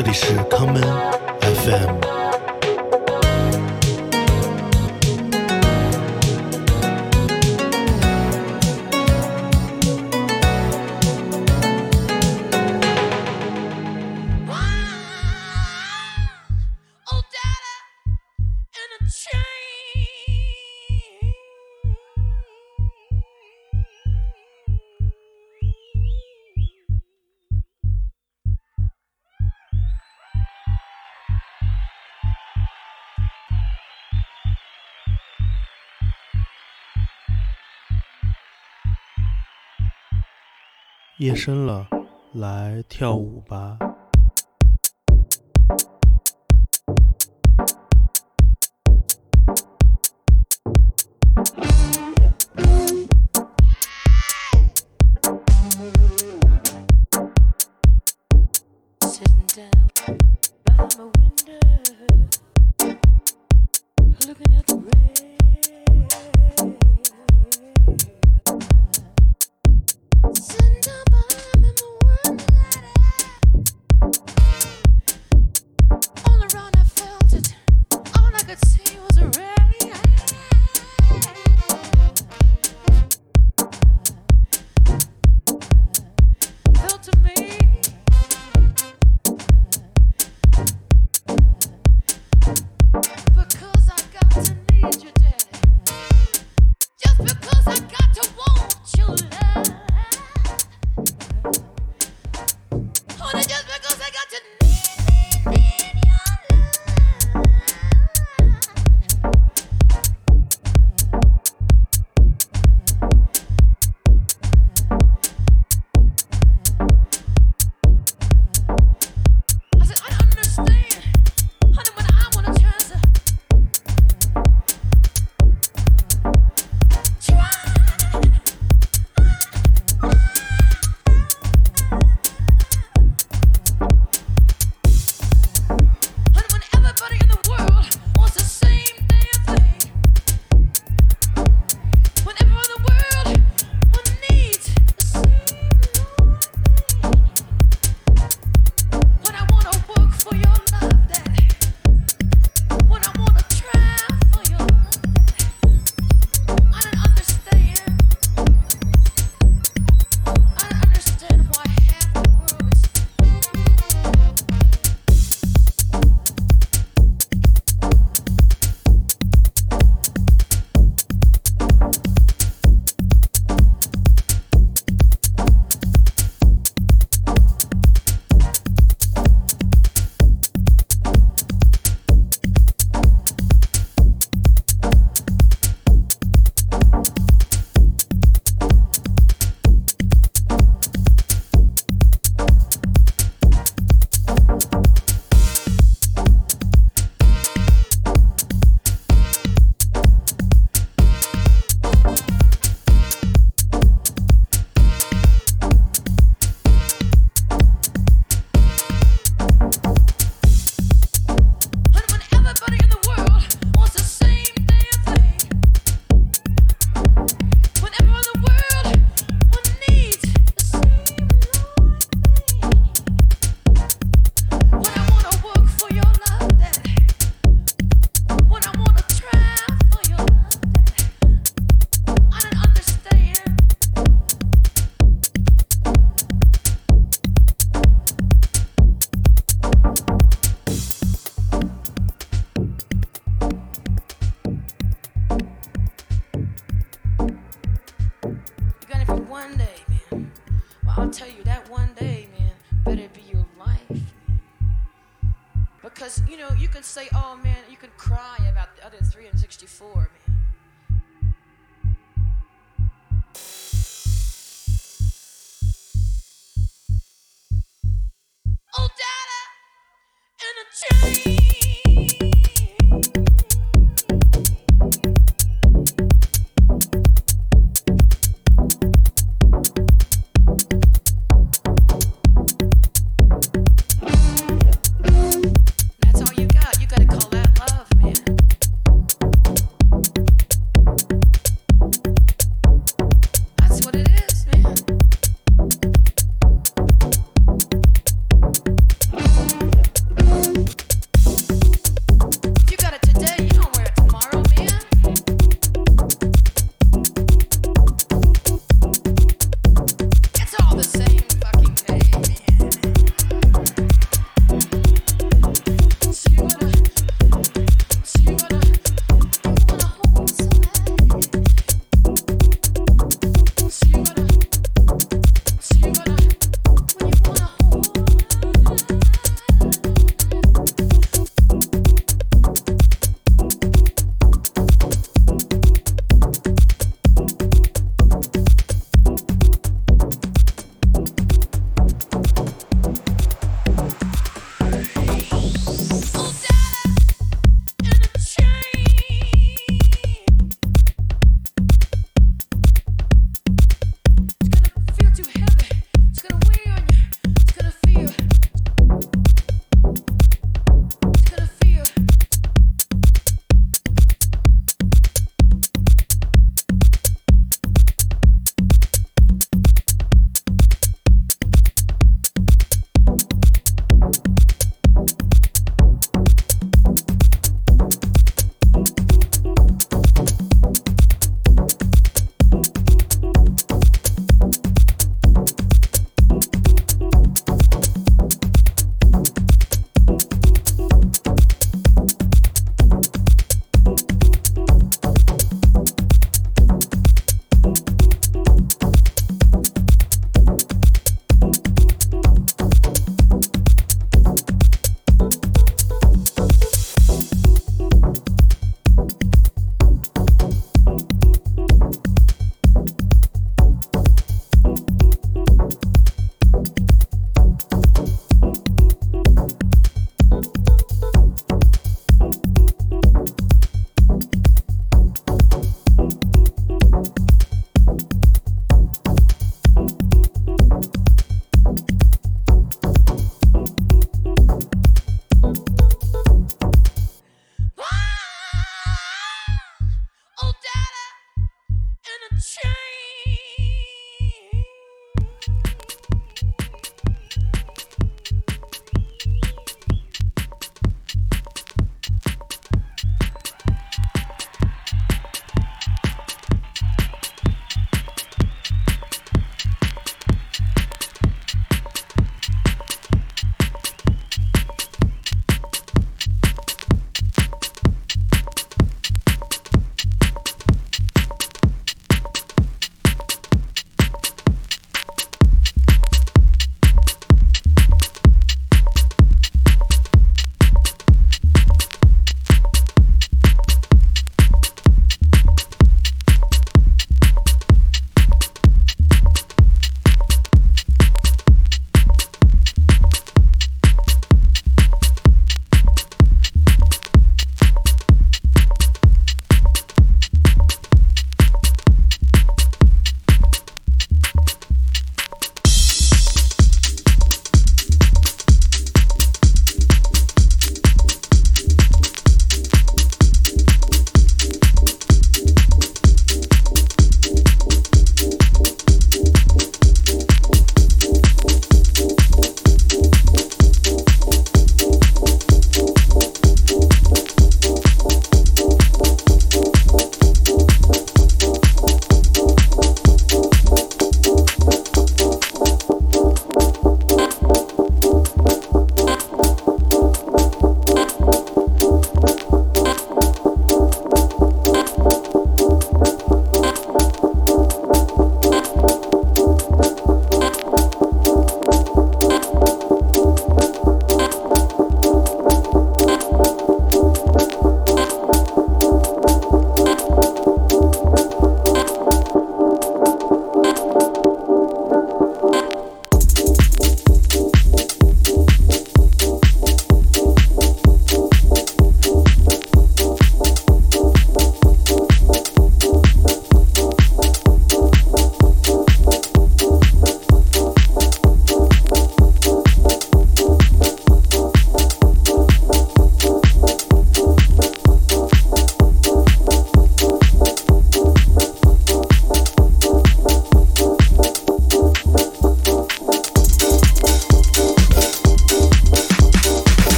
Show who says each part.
Speaker 1: 这里是康门 FM。夜深了，来跳舞吧。